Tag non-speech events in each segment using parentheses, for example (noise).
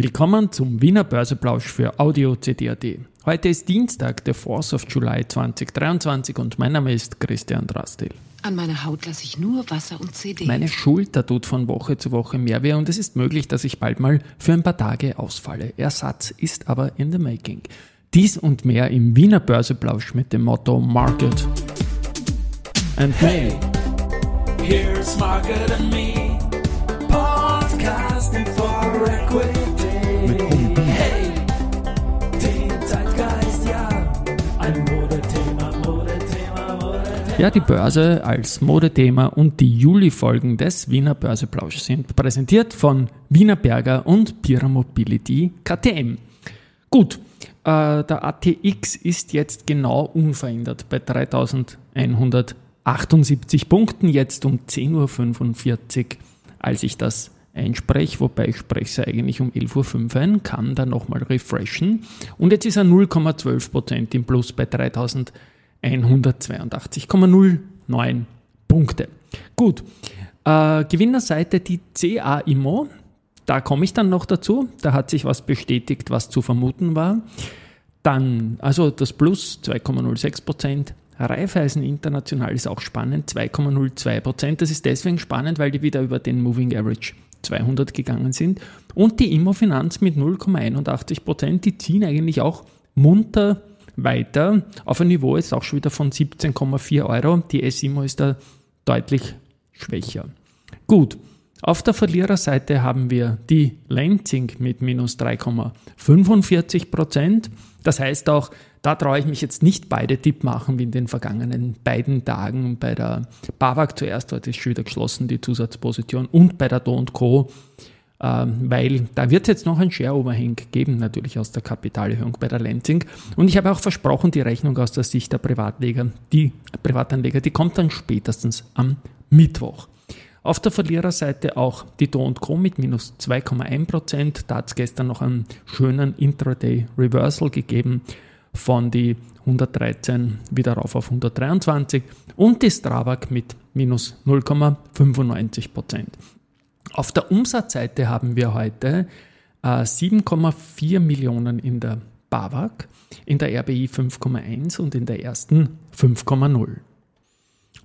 Willkommen zum Wiener Börseplausch für Audio CD.at. Heute ist Dienstag, der 4th of July 2023 und mein Name ist Christian Drastil. An meiner Haut lasse ich nur Wasser und CD. Meine Schulter tut von Woche zu Woche mehr weh und es ist möglich, dass ich bald mal für ein paar Tage ausfalle. Ersatz ist aber in the making. Dies und mehr im Wiener Börseplausch mit dem Motto Market and Me. Here's Market and Me, Ja, die Börse als Modethema und die Juli-Folgen des Wiener Börseplausch sind präsentiert von Wiener Berger und Pira Mobility KTM. Gut, äh, der ATX ist jetzt genau unverändert bei 3178 Punkten, jetzt um 10.45 Uhr, als ich das einspreche, wobei ich spreche eigentlich um 11.05 Uhr ein, kann da nochmal refreshen. Und jetzt ist er 0,12% im Plus bei 3182,09 Punkte. Gut, äh, Gewinnerseite die CA Immo, da komme ich dann noch dazu. Da hat sich was bestätigt, was zu vermuten war. Dann, also das Plus 2,06 Prozent. Raiffeisen International ist auch spannend, 2,02 Prozent. Das ist deswegen spannend, weil die wieder über den Moving Average 200 gegangen sind. Und die Immofinanz mit 0,81 Prozent, die ziehen eigentlich auch munter weiter auf ein Niveau jetzt auch schon wieder von 17,4 Euro. Die S-Immo ist da deutlich schwächer. Gut, auf der Verliererseite haben wir die Lenzing mit minus 3,45 Prozent. Das heißt auch, da traue ich mich jetzt nicht beide Tipp machen wie in den vergangenen beiden Tagen bei der BAWAG zuerst, heute ist schon wieder geschlossen die Zusatzposition und bei der Do Co., weil da wird jetzt noch ein Share-Overhang geben, natürlich aus der Kapitalerhöhung bei der Lenzing. Und ich habe auch versprochen, die Rechnung aus der Sicht der Privatleger, die Privatanleger, die kommt dann spätestens am Mittwoch. Auf der Verliererseite auch die Do Co. mit minus 2,1%. Da hat es gestern noch einen schönen Intraday Reversal gegeben von die 113 wieder rauf auf 123 und die Strabag mit minus 0,95%. Auf der Umsatzseite haben wir heute äh, 7,4 Millionen in der BAWAG, in der RBI 5,1 und in der ersten 5,0.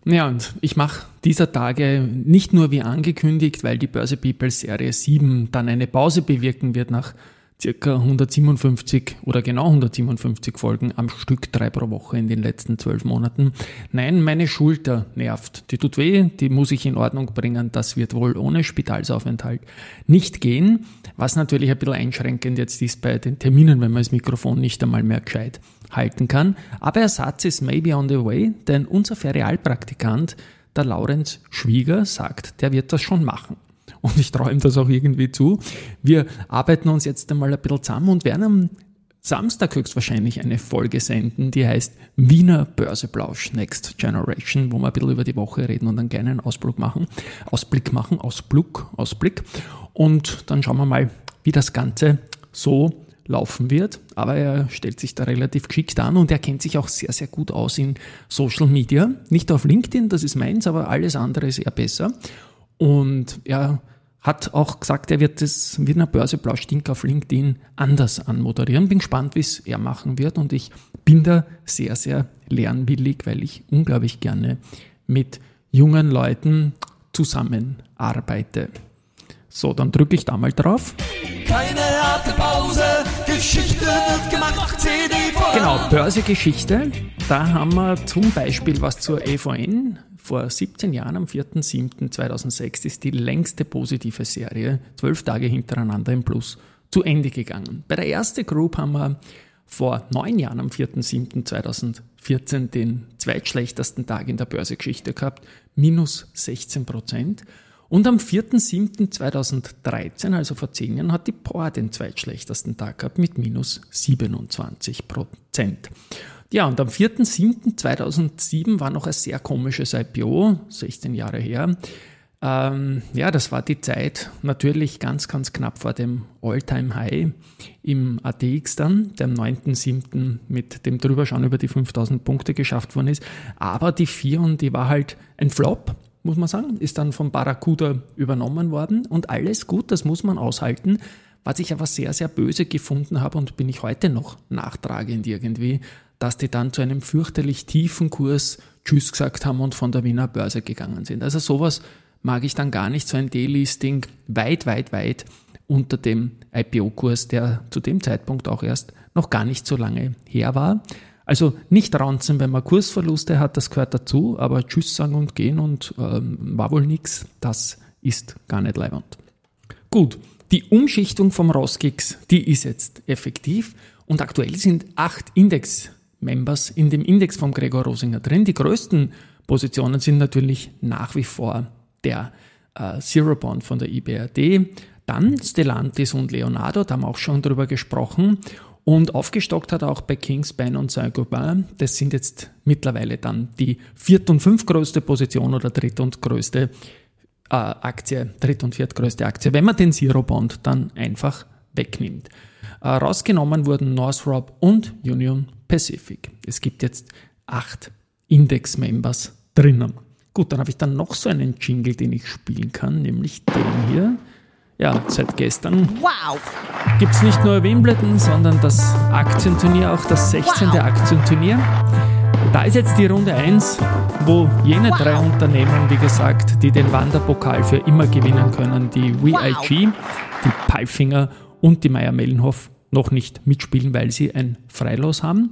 Ja, und ich mache dieser Tage nicht nur wie angekündigt, weil die Börse People Serie 7 dann eine Pause bewirken wird nach circa 157 oder genau 157 Folgen am Stück, drei pro Woche in den letzten zwölf Monaten. Nein, meine Schulter nervt. Die tut weh, die muss ich in Ordnung bringen. Das wird wohl ohne Spitalsaufenthalt nicht gehen. Was natürlich ein bisschen einschränkend jetzt ist bei den Terminen, wenn man das Mikrofon nicht einmal mehr gescheit halten kann. Aber Ersatz ist maybe on the way, denn unser Ferialpraktikant, der Laurenz Schwieger, sagt, der wird das schon machen und ich ihm das auch irgendwie zu. Wir arbeiten uns jetzt einmal ein bisschen zusammen und werden am Samstag höchstwahrscheinlich eine Folge senden, die heißt Wiener Börseplausch Next Generation, wo wir ein bisschen über die Woche reden und einen kleinen Ausblick machen, Ausblick machen, Ausblick, Ausblick. Und dann schauen wir mal, wie das Ganze so laufen wird. Aber er stellt sich da relativ geschickt an und er kennt sich auch sehr, sehr gut aus in Social Media. Nicht auf LinkedIn, das ist meins, aber alles andere ist eher besser. Und er hat auch gesagt, er wird das Wiener Börseplausch Ding auf LinkedIn anders anmoderieren. Bin gespannt, wie es er machen wird und ich bin da sehr, sehr lernwillig, weil ich unglaublich gerne mit jungen Leuten zusammenarbeite. So, dann drücke ich da mal drauf. Keine harte Pause, Geschichte wird gemacht, CD. Genau, Börsegeschichte. Da haben wir zum Beispiel was zur EVN. Vor 17 Jahren, am 4.7.2006, ist die längste positive Serie, zwölf Tage hintereinander im Plus, zu Ende gegangen. Bei der ersten Group haben wir vor neun Jahren, am 4.7.2014, den zweitschlechtesten Tag in der Börsegeschichte gehabt, minus 16 Prozent. Und am 4.7.2013, also vor zehn Jahren, hat die POR den zweitschlechtesten Tag gehabt mit minus 27 Prozent. Ja, und am 4.7.2007 war noch ein sehr komisches IPO, 16 Jahre her. Ähm, ja, das war die Zeit natürlich ganz, ganz knapp vor dem All-Time-High im ATX dann, der am 9.7. mit dem Drüberschauen über die 5000 Punkte geschafft worden ist. Aber die 4 und die war halt ein Flop, muss man sagen, ist dann von Barracuda übernommen worden und alles gut, das muss man aushalten, Was ich aber sehr, sehr böse gefunden habe und bin ich heute noch nachtragend irgendwie, dass die dann zu einem fürchterlich tiefen Kurs Tschüss gesagt haben und von der Wiener Börse gegangen sind. Also sowas mag ich dann gar nicht, so ein Delisting weit, weit, weit unter dem IPO-Kurs, der zu dem Zeitpunkt auch erst noch gar nicht so lange her war. Also nicht ranzen, wenn man Kursverluste hat, das gehört dazu, aber Tschüss sagen und gehen und ähm, war wohl nichts, das ist gar nicht leibend. Gut, die Umschichtung vom Roskix, die ist jetzt effektiv und aktuell sind acht Index-Members in dem Index von Gregor Rosinger drin. Die größten Positionen sind natürlich nach wie vor der äh, Zero Bond von der IBRD, dann Stellantis und Leonardo, da haben wir auch schon drüber gesprochen. Und aufgestockt hat auch bei Kingspan und Saint-Gobain. Das sind jetzt mittlerweile dann die viert- und fünftgrößte Position oder dritt- und größte äh, Aktie, dritt- und viertgrößte Aktie, wenn man den Zero Bond dann einfach wegnimmt. Äh, rausgenommen wurden Northrop und Union Pacific. Es gibt jetzt acht Index-Members drinnen. Gut, dann habe ich dann noch so einen Jingle, den ich spielen kann, nämlich den hier. Ja, seit gestern wow. gibt es nicht nur Wimbledon, sondern das Aktienturnier, auch das 16. Wow. Aktienturnier. Da ist jetzt die Runde 1, wo jene wow. drei Unternehmen, wie gesagt, die den Wanderpokal für immer gewinnen können, die WIG, die Palfinger und die Meier-Mellenhof, noch nicht mitspielen, weil sie ein Freilos haben.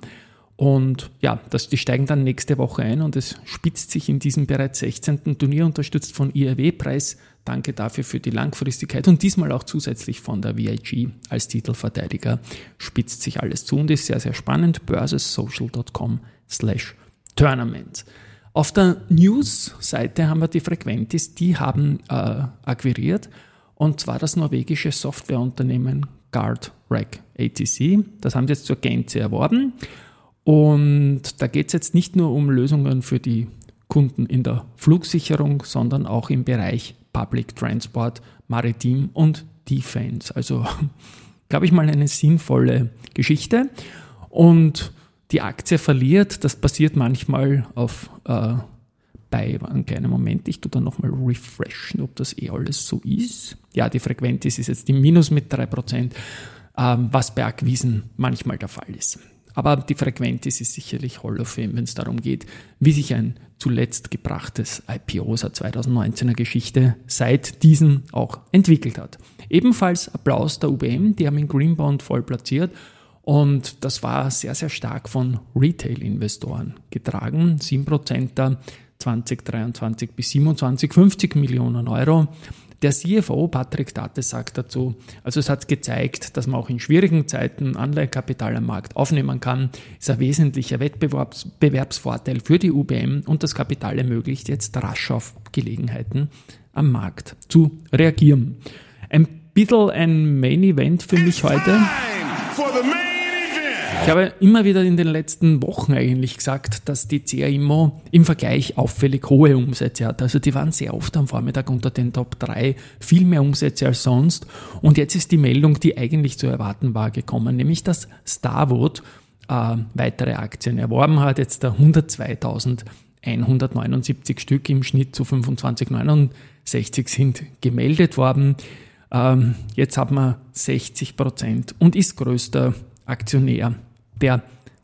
Und ja, das, die steigen dann nächste Woche ein und es spitzt sich in diesem bereits 16. Turnier, unterstützt von IRW-Preis. Danke dafür für die Langfristigkeit und diesmal auch zusätzlich von der VIG als Titelverteidiger spitzt sich alles zu und ist sehr, sehr spannend. börsesocial.com slash tournament. Auf der News-Seite haben wir die Frequentis, die haben äh, akquiriert und zwar das norwegische Softwareunternehmen Guard Rack ATC. Das haben sie jetzt zur Gänze erworben und da geht es jetzt nicht nur um Lösungen für die Kunden in der Flugsicherung, sondern auch im Bereich Public Transport, Maritim und Defense. Also, (laughs) glaube ich mal, eine sinnvolle Geschichte. Und die Aktie verliert, das passiert manchmal auf äh, bei, einen kleinen Moment, ich tue dann nochmal refreshen, ob das eh alles so ist. Ja, die Frequenz ist jetzt im Minus mit 3%, äh, was bei Akquisen manchmal der Fall ist. Aber die Frequenz ist sicherlich Hall of Fame, wenn es darum geht, wie sich ein zuletzt gebrachtes IPO seit 2019er Geschichte seit diesem auch entwickelt hat. Ebenfalls Applaus der UBM, die haben den Greenbond voll platziert und das war sehr, sehr stark von Retail-Investoren getragen. 7% da 2023 bis 27, 50 Millionen Euro. Der CFO Patrick Date sagt dazu, also es hat gezeigt, dass man auch in schwierigen Zeiten Anleihekapital am Markt aufnehmen kann, ist ein wesentlicher Wettbewerbsvorteil für die UBM und das Kapital ermöglicht jetzt rasch auf Gelegenheiten am Markt zu reagieren. Ein bisschen ein Main Event für mich heute. Ich habe immer wieder in den letzten Wochen eigentlich gesagt, dass die CAIMO im Vergleich auffällig hohe Umsätze hat. Also die waren sehr oft am Vormittag unter den Top 3, viel mehr Umsätze als sonst. Und jetzt ist die Meldung, die eigentlich zu erwarten war, gekommen, nämlich dass Starwood äh, weitere Aktien erworben hat. Jetzt der 102.179 Stück im Schnitt zu 25,69 sind gemeldet worden. Ähm, jetzt hat man 60 Prozent und ist größter Aktionär der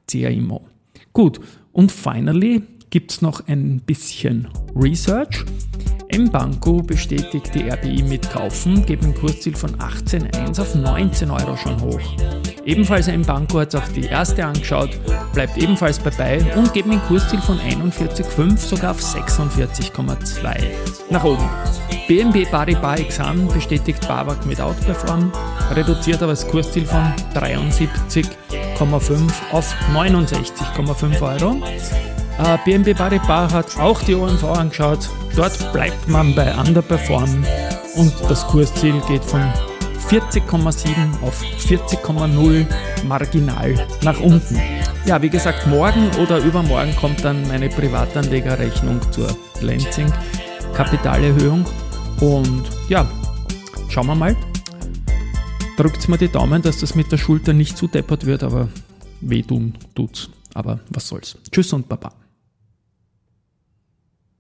CAIMO. Gut, und finally gibt es noch ein bisschen Research. M-Banco bestätigt die RBI mit Kaufen, gibt ein Kursziel von 18,1 auf 19 Euro schon hoch. Ebenfalls M-Banco hat auch die erste angeschaut, bleibt ebenfalls dabei und gibt ein Kursziel von 41,5 sogar auf 46,2 nach oben. BNP Paribas Exam bestätigt BAWAG mit Outperform, reduziert aber das Kursziel von 73,5 auf 69,5 Euro. Äh, BNP Paribas hat auch die OMV angeschaut. Dort bleibt man bei Underperform und das Kursziel geht von 40,7 auf 40,0 marginal nach unten. Ja, wie gesagt, morgen oder übermorgen kommt dann meine Privatanlegerrechnung zur Lansing Kapitalerhöhung und ja, schauen wir mal. Drückt mir die Daumen, dass das mit der Schulter nicht zu deppert wird, aber wehtun tut's. Aber was soll's. Tschüss und Baba.